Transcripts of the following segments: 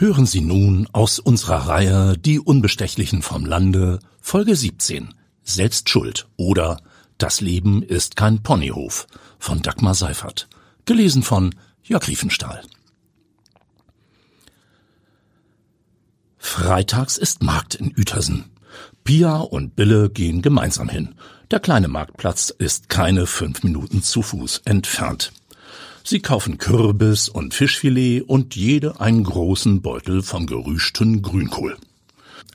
Hören Sie nun aus unserer Reihe Die Unbestechlichen vom Lande, Folge 17, Selbst Schuld oder Das Leben ist kein Ponyhof von Dagmar Seifert, gelesen von Jörg Riefenstahl. Freitags ist Markt in Uetersen. Pia und Bille gehen gemeinsam hin. Der kleine Marktplatz ist keine fünf Minuten zu Fuß entfernt. Sie kaufen Kürbis und Fischfilet und jede einen großen Beutel vom gerüschten Grünkohl.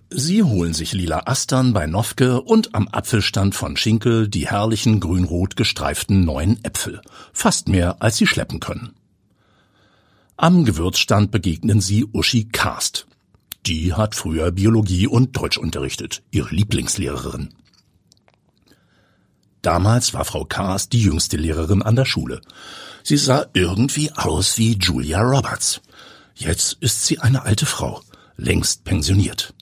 Sie holen sich lila Astern bei Nofke und am Apfelstand von Schinkel die herrlichen grünrot gestreiften neuen Äpfel. Fast mehr, als sie schleppen können. Am Gewürzstand begegnen sie Uschi Karst. Die hat früher Biologie und Deutsch unterrichtet, ihre Lieblingslehrerin. Damals war Frau Karst die jüngste Lehrerin an der Schule. Sie sah irgendwie aus wie Julia Roberts. Jetzt ist sie eine alte Frau, längst pensioniert.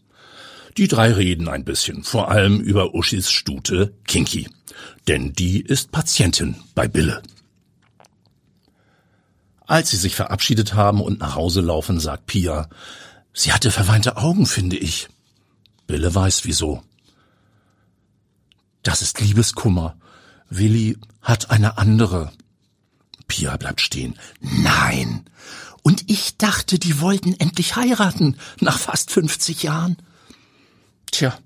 Die drei reden ein bisschen, vor allem über Uschis Stute Kinky. Denn die ist Patientin bei Bille. Als sie sich verabschiedet haben und nach Hause laufen, sagt Pia, sie hatte verweinte Augen, finde ich. Bille weiß wieso. Das ist Liebeskummer. Willi hat eine andere. Pia bleibt stehen. Nein. Und ich dachte, die wollten endlich heiraten, nach fast 50 Jahren. Tja,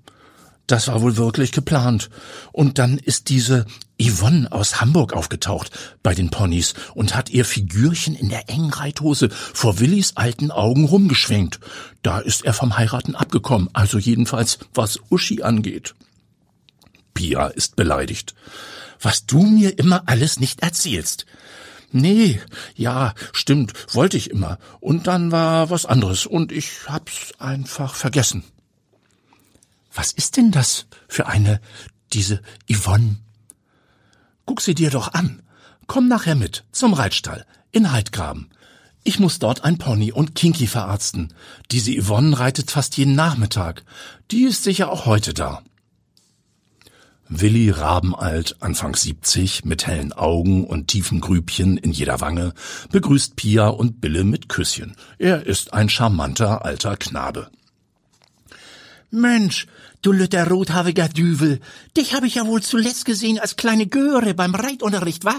das war wohl wirklich geplant. Und dann ist diese Yvonne aus Hamburg aufgetaucht bei den Ponys und hat ihr Figürchen in der engen Reithose vor Willis alten Augen rumgeschwenkt. Da ist er vom Heiraten abgekommen, also jedenfalls was Uschi angeht. Pia ist beleidigt. Was du mir immer alles nicht erzählst. Nee, ja, stimmt, wollte ich immer. Und dann war was anderes und ich hab's einfach vergessen. Was ist denn das für eine, diese Yvonne? Guck sie dir doch an. Komm nachher mit zum Reitstall in Heidgraben. Ich muss dort ein Pony und Kinky verarzten. Diese Yvonne reitet fast jeden Nachmittag. Die ist sicher auch heute da. Willi Rabenalt, Anfang 70, mit hellen Augen und tiefen Grübchen in jeder Wange, begrüßt Pia und Bille mit Küsschen. Er ist ein charmanter alter Knabe. Mensch, du lütter rothaariger Düvel, dich habe ich ja wohl zuletzt gesehen als kleine Göre beim Reitunterricht, wa?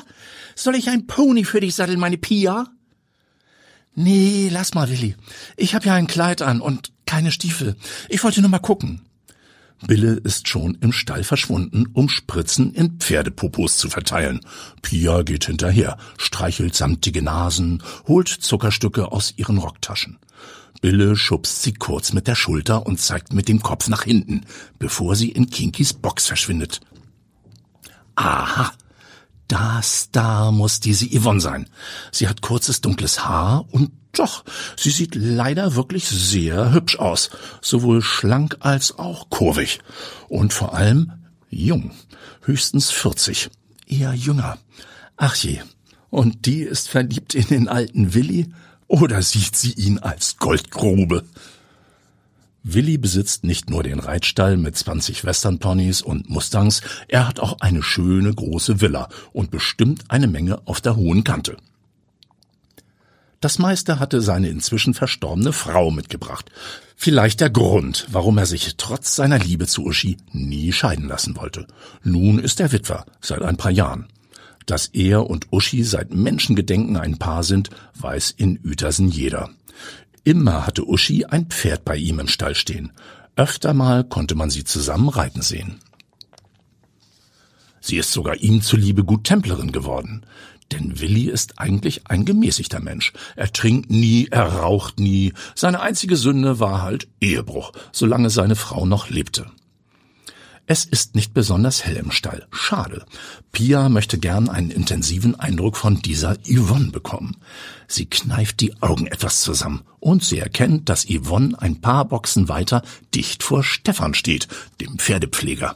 Soll ich ein Pony für dich satteln, meine Pia? Nee, lass mal, Willi. Ich hab ja ein Kleid an und keine Stiefel. Ich wollte nur mal gucken. Bille ist schon im Stall verschwunden, um Spritzen in Pferdepopos zu verteilen. Pia geht hinterher, streichelt samtige Nasen, holt Zuckerstücke aus ihren Rocktaschen. Bille schubst sie kurz mit der Schulter und zeigt mit dem Kopf nach hinten, bevor sie in Kinkys Box verschwindet. Aha, das da muss diese Yvonne sein. Sie hat kurzes dunkles Haar und doch, sie sieht leider wirklich sehr hübsch aus, sowohl schlank als auch kurvig und vor allem jung, höchstens 40, eher jünger. Ach je, und die ist verliebt in den alten Willi oder sieht sie ihn als Goldgrube? Willi besitzt nicht nur den Reitstall mit 20 Westernponys und Mustangs, er hat auch eine schöne große Villa und bestimmt eine Menge auf der hohen Kante. Das meiste hatte seine inzwischen verstorbene Frau mitgebracht. Vielleicht der Grund, warum er sich trotz seiner Liebe zu Uschi nie scheiden lassen wollte. Nun ist er Witwer, seit ein paar Jahren. Dass er und Uschi seit Menschengedenken ein Paar sind, weiß in Uetersen jeder. Immer hatte Uschi ein Pferd bei ihm im Stall stehen. Öfter mal konnte man sie zusammen reiten sehen. Sie ist sogar ihm zuliebe gut Templerin geworden. Denn Willi ist eigentlich ein gemäßigter Mensch. Er trinkt nie, er raucht nie. Seine einzige Sünde war halt Ehebruch, solange seine Frau noch lebte. Es ist nicht besonders hell im Stall. Schade. Pia möchte gern einen intensiven Eindruck von dieser Yvonne bekommen. Sie kneift die Augen etwas zusammen und sie erkennt, dass Yvonne ein paar Boxen weiter dicht vor Stefan steht, dem Pferdepfleger.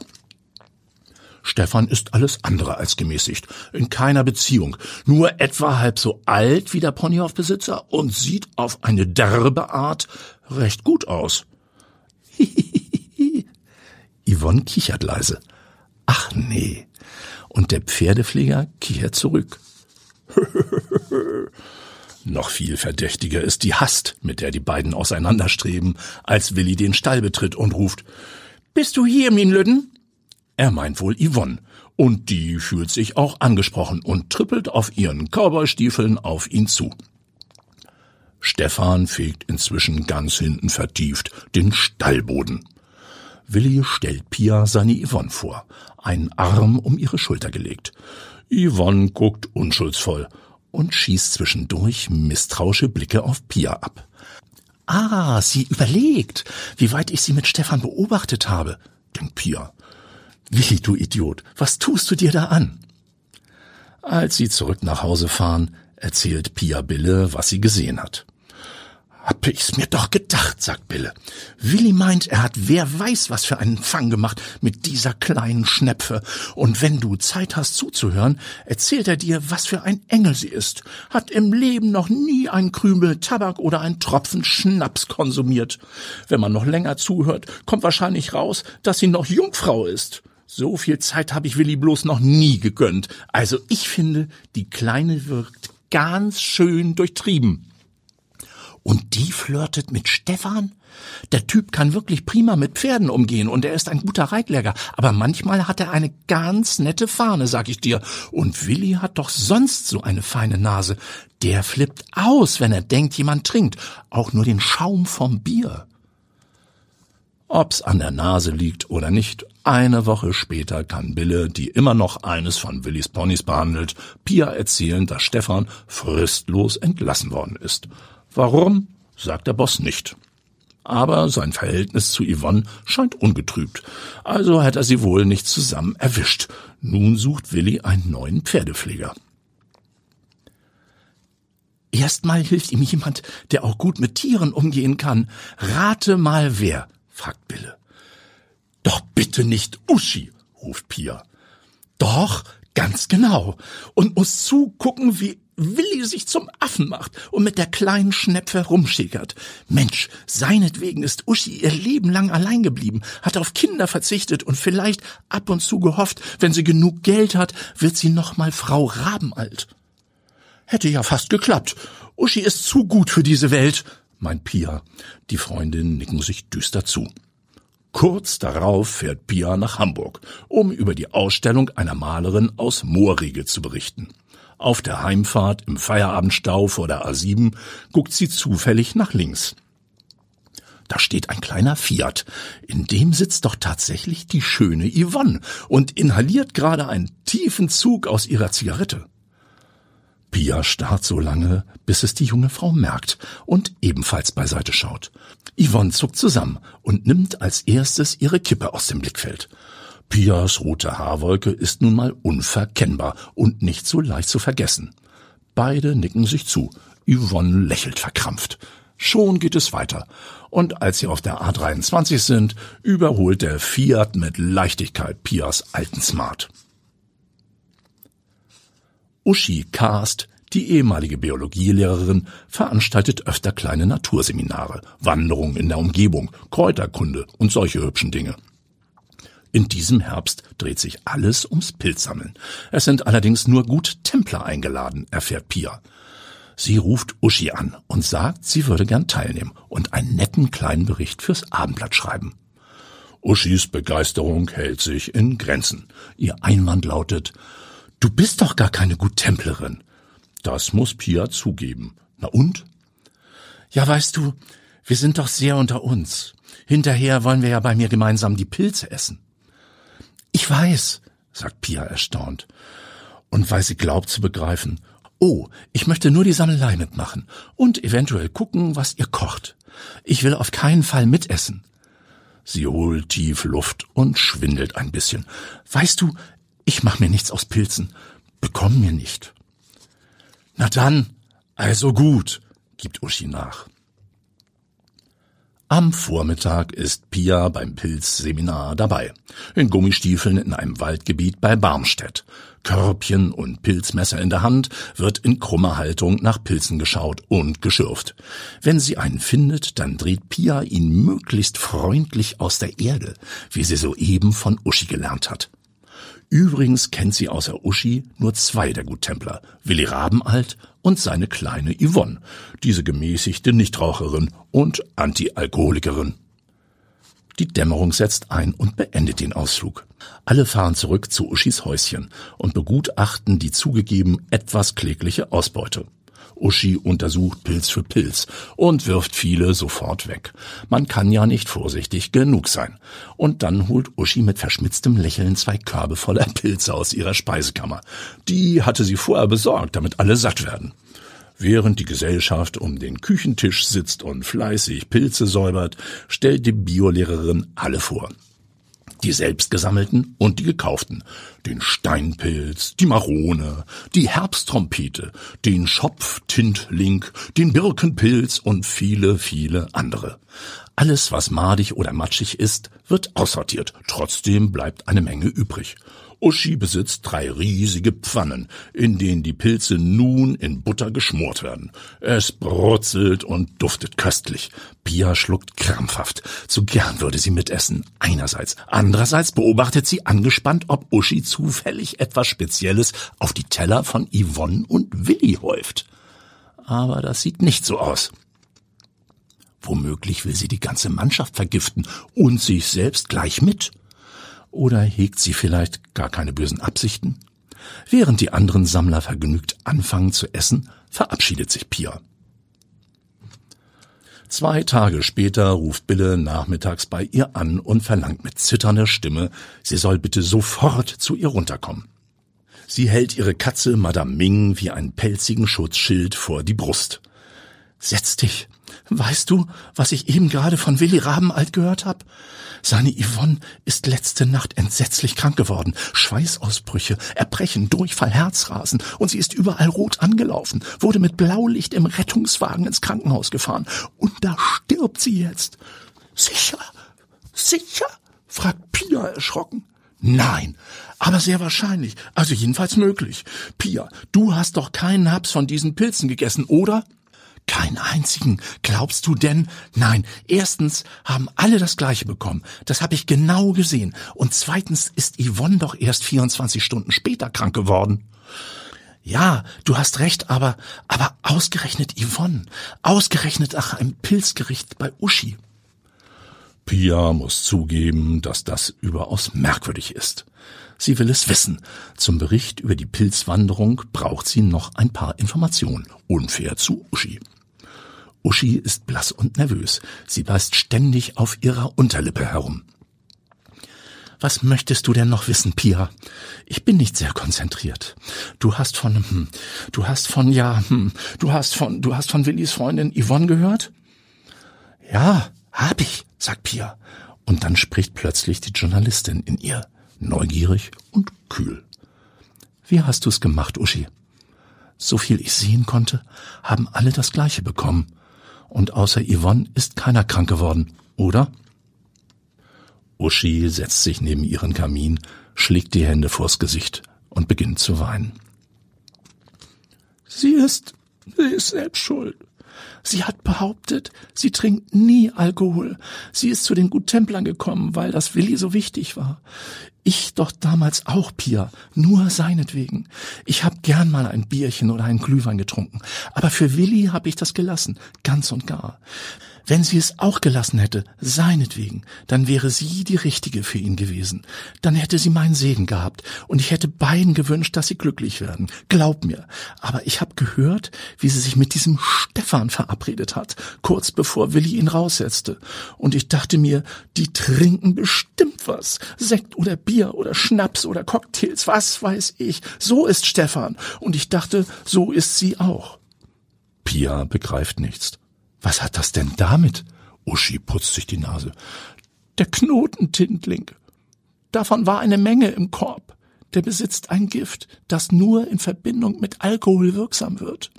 Stefan ist alles andere als gemäßigt, in keiner Beziehung, nur etwa halb so alt wie der Ponyhofbesitzer und sieht auf eine derbe Art recht gut aus. Yvonne kichert leise. Ach nee. Und der Pferdepfleger kichert zurück. Noch viel verdächtiger ist die Hast, mit der die beiden auseinanderstreben, als Willi den Stall betritt und ruft, Bist du hier, min Lüden? Er meint wohl Yvonne, und die fühlt sich auch angesprochen und trippelt auf ihren Cowboystiefeln auf ihn zu. Stefan fegt inzwischen ganz hinten vertieft den Stallboden. Willi stellt Pia seine Yvonne vor, einen Arm um ihre Schulter gelegt. Yvonne guckt unschuldsvoll und schießt zwischendurch misstrauische Blicke auf Pia ab. Ah, sie überlegt, wie weit ich sie mit Stefan beobachtet habe, denkt Pia. Willi, du Idiot, was tust du dir da an? Als sie zurück nach Hause fahren, erzählt Pia Bille, was sie gesehen hat. Hab ich's mir doch gedacht, sagt Bille. Willi meint, er hat wer weiß was für einen Fang gemacht mit dieser kleinen Schnepfe. Und wenn du Zeit hast zuzuhören, erzählt er dir, was für ein Engel sie ist. Hat im Leben noch nie ein Krümel Tabak oder ein Tropfen Schnaps konsumiert. Wenn man noch länger zuhört, kommt wahrscheinlich raus, dass sie noch Jungfrau ist. So viel Zeit habe ich Willi bloß noch nie gegönnt. Also ich finde, die Kleine wirkt ganz schön durchtrieben. Und die flirtet mit Stefan? Der Typ kann wirklich prima mit Pferden umgehen und er ist ein guter Reitleger, aber manchmal hat er eine ganz nette Fahne, sag ich dir. Und Willi hat doch sonst so eine feine Nase. Der flippt aus, wenn er denkt, jemand trinkt, auch nur den Schaum vom Bier. Ob's an der Nase liegt oder nicht, eine Woche später kann Bille, die immer noch eines von Willis Ponys behandelt, Pia erzählen, dass Stefan fristlos entlassen worden ist. Warum, sagt der Boss nicht. Aber sein Verhältnis zu Yvonne scheint ungetrübt. Also hat er sie wohl nicht zusammen erwischt. Nun sucht Willi einen neuen Pferdepfleger. Erstmal hilft ihm jemand, der auch gut mit Tieren umgehen kann. Rate mal wer, fragt Bille. Doch bitte nicht Uschi, ruft Pia. Doch, ganz genau. Und muss zugucken, wie Willi sich zum Affen macht und mit der kleinen Schnepfe rumschickert. Mensch, seinetwegen ist Uschi ihr Leben lang allein geblieben, hat auf Kinder verzichtet und vielleicht ab und zu gehofft, wenn sie genug Geld hat, wird sie noch mal Frau Rabenalt. Hätte ja fast geklappt. Uschi ist zu gut für diese Welt, meint Pia. Die Freundinnen nicken sich düster zu. Kurz darauf fährt Pia nach Hamburg, um über die Ausstellung einer Malerin aus Moorriegel zu berichten. Auf der Heimfahrt im Feierabendstau vor der A7 guckt sie zufällig nach links. Da steht ein kleiner Fiat. In dem sitzt doch tatsächlich die schöne Yvonne und inhaliert gerade einen tiefen Zug aus ihrer Zigarette. Pia starrt so lange, bis es die junge Frau merkt und ebenfalls beiseite schaut. Yvonne zuckt zusammen und nimmt als erstes ihre Kippe aus dem Blickfeld. Pias rote Haarwolke ist nun mal unverkennbar und nicht so leicht zu vergessen. Beide nicken sich zu. Yvonne lächelt verkrampft. Schon geht es weiter. Und als sie auf der A23 sind, überholt der Fiat mit Leichtigkeit Pias alten Smart. Uschi Karst, die ehemalige Biologielehrerin, veranstaltet öfter kleine Naturseminare, Wanderungen in der Umgebung, Kräuterkunde und solche hübschen Dinge. In diesem Herbst dreht sich alles ums Pilzsammeln. Es sind allerdings nur gut Templer eingeladen, erfährt Pia. Sie ruft Uschi an und sagt, sie würde gern teilnehmen und einen netten kleinen Bericht fürs Abendblatt schreiben. Uschis Begeisterung hält sich in Grenzen. Ihr Einwand lautet, du bist doch gar keine Guttemplerin. Das muss Pia zugeben. Na und? Ja, weißt du, wir sind doch sehr unter uns. Hinterher wollen wir ja bei mir gemeinsam die Pilze essen. Ich weiß, sagt Pia erstaunt. Und weil sie glaubt zu begreifen, oh, ich möchte nur die Sammelei mitmachen und eventuell gucken, was ihr kocht. Ich will auf keinen Fall mitessen. Sie holt tief Luft und schwindelt ein bisschen. Weißt du, ich mach mir nichts aus Pilzen. Bekomm mir nicht. Na dann, also gut, gibt Uschi nach. Am Vormittag ist Pia beim Pilzseminar dabei. In Gummistiefeln in einem Waldgebiet bei Barmstedt. Körbchen und Pilzmesser in der Hand wird in krummer Haltung nach Pilzen geschaut und geschürft. Wenn sie einen findet, dann dreht Pia ihn möglichst freundlich aus der Erde, wie sie soeben von Uschi gelernt hat. Übrigens kennt sie außer Uschi nur zwei der Guttempler, Willi Rabenalt und seine kleine Yvonne, diese gemäßigte Nichtraucherin und Antialkoholikerin. Die Dämmerung setzt ein und beendet den Ausflug. Alle fahren zurück zu Uschis Häuschen und begutachten die zugegeben etwas klägliche Ausbeute. Uschi untersucht Pilz für Pilz und wirft viele sofort weg. Man kann ja nicht vorsichtig genug sein. Und dann holt Uschi mit verschmitztem Lächeln zwei Körbe voller Pilze aus ihrer Speisekammer. Die hatte sie vorher besorgt, damit alle satt werden. Während die Gesellschaft um den Küchentisch sitzt und fleißig Pilze säubert, stellt die Biolehrerin alle vor die selbstgesammelten und die gekauften, den Steinpilz, die Marone, die Herbsttrompete, den Schopftintling, den Birkenpilz und viele, viele andere. Alles, was madig oder matschig ist, wird aussortiert. Trotzdem bleibt eine Menge übrig. Uschi besitzt drei riesige Pfannen, in denen die Pilze nun in Butter geschmort werden. Es brutzelt und duftet köstlich. Pia schluckt krampfhaft. Zu gern würde sie mitessen. Einerseits. Andererseits beobachtet sie angespannt, ob Uschi zufällig etwas Spezielles auf die Teller von Yvonne und Willi häuft. Aber das sieht nicht so aus. Womöglich will sie die ganze Mannschaft vergiften und sich selbst gleich mit. Oder hegt sie vielleicht gar keine bösen Absichten? Während die anderen Sammler vergnügt anfangen zu essen, verabschiedet sich Pia. Zwei Tage später ruft Bille nachmittags bei ihr an und verlangt mit zitternder Stimme, sie soll bitte sofort zu ihr runterkommen. Sie hält ihre Katze Madame Ming wie einen pelzigen Schutzschild vor die Brust. Setz dich. Weißt du, was ich eben gerade von Willi Rabenalt gehört hab? Seine Yvonne ist letzte Nacht entsetzlich krank geworden. Schweißausbrüche, Erbrechen, Durchfall, Herzrasen und sie ist überall rot angelaufen, wurde mit Blaulicht im Rettungswagen ins Krankenhaus gefahren und da stirbt sie jetzt. Sicher? Sicher? fragt Pia erschrocken. Nein, aber sehr wahrscheinlich, also jedenfalls möglich. Pia, du hast doch keinen Haps von diesen Pilzen gegessen, oder? Keinen einzigen. Glaubst du denn? Nein. Erstens haben alle das Gleiche bekommen. Das habe ich genau gesehen. Und zweitens ist Yvonne doch erst 24 Stunden später krank geworden. Ja, du hast recht, aber, aber ausgerechnet Yvonne. Ausgerechnet nach einem Pilzgericht bei Uschi. Pia muss zugeben, dass das überaus merkwürdig ist. Sie will es wissen. Zum Bericht über die Pilzwanderung braucht sie noch ein paar Informationen. Unfair zu Uschi. Uschi ist blass und nervös. Sie beißt ständig auf ihrer Unterlippe herum. Was möchtest du denn noch wissen, Pia? Ich bin nicht sehr konzentriert. Du hast von, hm, du hast von, ja, hm, du hast von, du hast von Willis Freundin Yvonne gehört? Ja, hab ich, sagt Pia. Und dann spricht plötzlich die Journalistin in ihr, neugierig und kühl. Wie hast du's gemacht, Uschi? So viel ich sehen konnte, haben alle das Gleiche bekommen. Und außer Yvonne ist keiner krank geworden, oder? Uschi setzt sich neben ihren Kamin, schlägt die Hände vors Gesicht und beginnt zu weinen. Sie ist, sie ist selbst schuld. Sie hat behauptet, sie trinkt nie Alkohol. Sie ist zu den Guttemplern gekommen, weil das Willi so wichtig war. Ich doch damals auch, Pia, nur seinetwegen. Ich hab gern mal ein Bierchen oder einen Glühwein getrunken, aber für Willi hab ich das gelassen, ganz und gar. Wenn sie es auch gelassen hätte, seinetwegen, dann wäre sie die Richtige für ihn gewesen. Dann hätte sie meinen Segen gehabt und ich hätte beiden gewünscht, dass sie glücklich werden. Glaub mir. Aber ich hab gehört, wie sie sich mit diesem Stefan verabredet hat, kurz bevor Willi ihn raussetzte. Und ich dachte mir, die trinken bestimmt was. Sekt oder Bier oder Schnaps oder Cocktails, was weiß ich. So ist Stefan. Und ich dachte, so ist sie auch. Pia begreift nichts. Was hat das denn damit? Uschi putzt sich die Nase. Der Knotentintling. Davon war eine Menge im Korb. Der besitzt ein Gift, das nur in Verbindung mit Alkohol wirksam wird.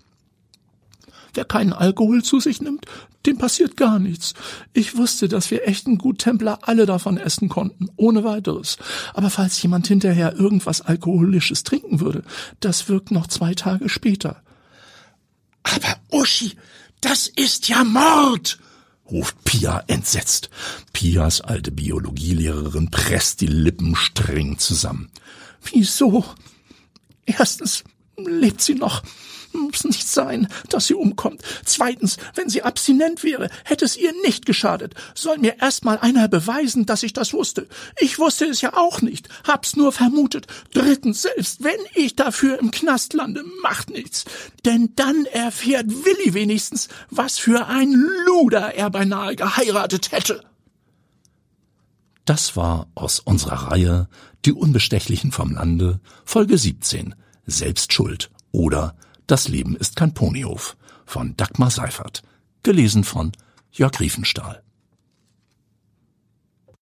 Wer keinen Alkohol zu sich nimmt, dem passiert gar nichts. Ich wusste, dass wir echten Guttempler alle davon essen konnten, ohne weiteres. Aber falls jemand hinterher irgendwas Alkoholisches trinken würde, das wirkt noch zwei Tage später. Aber Uschi, das ist ja Mord! ruft Pia entsetzt. Pias alte Biologielehrerin presst die Lippen streng zusammen. Wieso? Erstens lebt sie noch. Muss nicht sein, dass sie umkommt. Zweitens, wenn sie abstinent wäre, hätte es ihr nicht geschadet. Soll mir erst mal einer beweisen, dass ich das wusste. Ich wusste es ja auch nicht, hab's nur vermutet. Drittens, selbst wenn ich dafür im Knast lande, macht nichts. Denn dann erfährt Willi wenigstens, was für ein Luder er beinahe geheiratet hätte. Das war aus unserer Reihe Die Unbestechlichen vom Lande, Folge 17, Selbstschuld oder Das Leben ist kein Ponyhof von Dagmar Seifert, gelesen von Jörg Riefenstahl.